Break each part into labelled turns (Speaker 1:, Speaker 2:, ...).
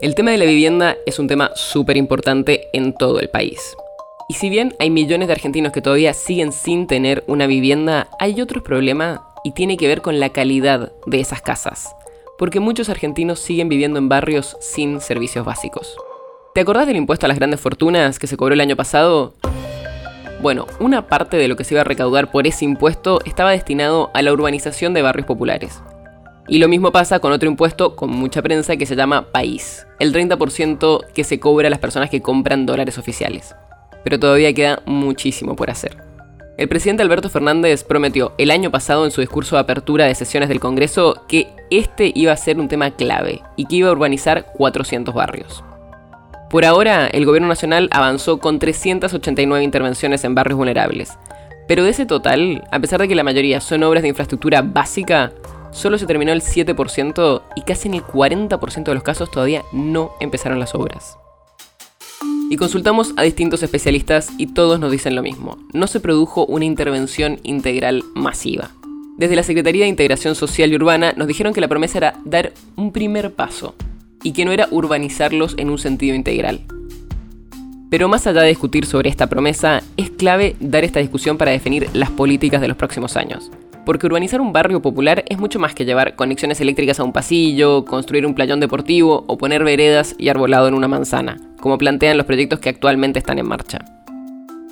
Speaker 1: El tema de la vivienda es un tema súper importante en todo el país. Y si bien hay millones de argentinos que todavía siguen sin tener una vivienda, hay otro problema y tiene que ver con la calidad de esas casas. Porque muchos argentinos siguen viviendo en barrios sin servicios básicos. ¿Te acordás del impuesto a las grandes fortunas que se cobró el año pasado? Bueno, una parte de lo que se iba a recaudar por ese impuesto estaba destinado a la urbanización de barrios populares. Y lo mismo pasa con otro impuesto con mucha prensa que se llama país, el 30% que se cobra a las personas que compran dólares oficiales. Pero todavía queda muchísimo por hacer. El presidente Alberto Fernández prometió el año pasado en su discurso de apertura de sesiones del Congreso que este iba a ser un tema clave y que iba a urbanizar 400 barrios. Por ahora, el gobierno nacional avanzó con 389 intervenciones en barrios vulnerables. Pero de ese total, a pesar de que la mayoría son obras de infraestructura básica, solo se terminó el 7% y casi en el 40% de los casos todavía no empezaron las obras. Y consultamos a distintos especialistas y todos nos dicen lo mismo, no se produjo una intervención integral masiva. Desde la Secretaría de Integración Social y Urbana nos dijeron que la promesa era dar un primer paso y que no era urbanizarlos en un sentido integral. Pero más allá de discutir sobre esta promesa, es clave dar esta discusión para definir las políticas de los próximos años porque urbanizar un barrio popular es mucho más que llevar conexiones eléctricas a un pasillo, construir un playón deportivo o poner veredas y arbolado en una manzana, como plantean los proyectos que actualmente están en marcha.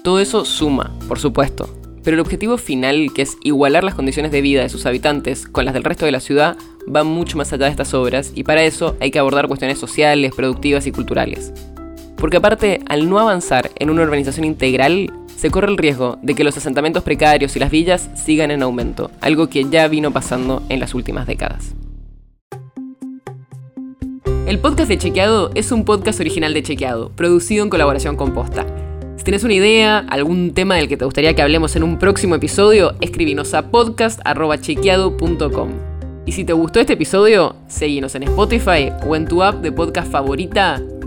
Speaker 1: Todo eso suma, por supuesto, pero el objetivo final, que es igualar las condiciones de vida de sus habitantes con las del resto de la ciudad, va mucho más allá de estas obras y para eso hay que abordar cuestiones sociales, productivas y culturales. Porque aparte, al no avanzar en una urbanización integral, se corre el riesgo de que los asentamientos precarios y las villas sigan en aumento, algo que ya vino pasando en las últimas décadas.
Speaker 2: El podcast de Chequeado es un podcast original de Chequeado, producido en colaboración con Posta. Si tienes una idea, algún tema del que te gustaría que hablemos en un próximo episodio, escríbenos a podcast.chequeado.com. Y si te gustó este episodio, seguinos en Spotify o en tu app de podcast favorita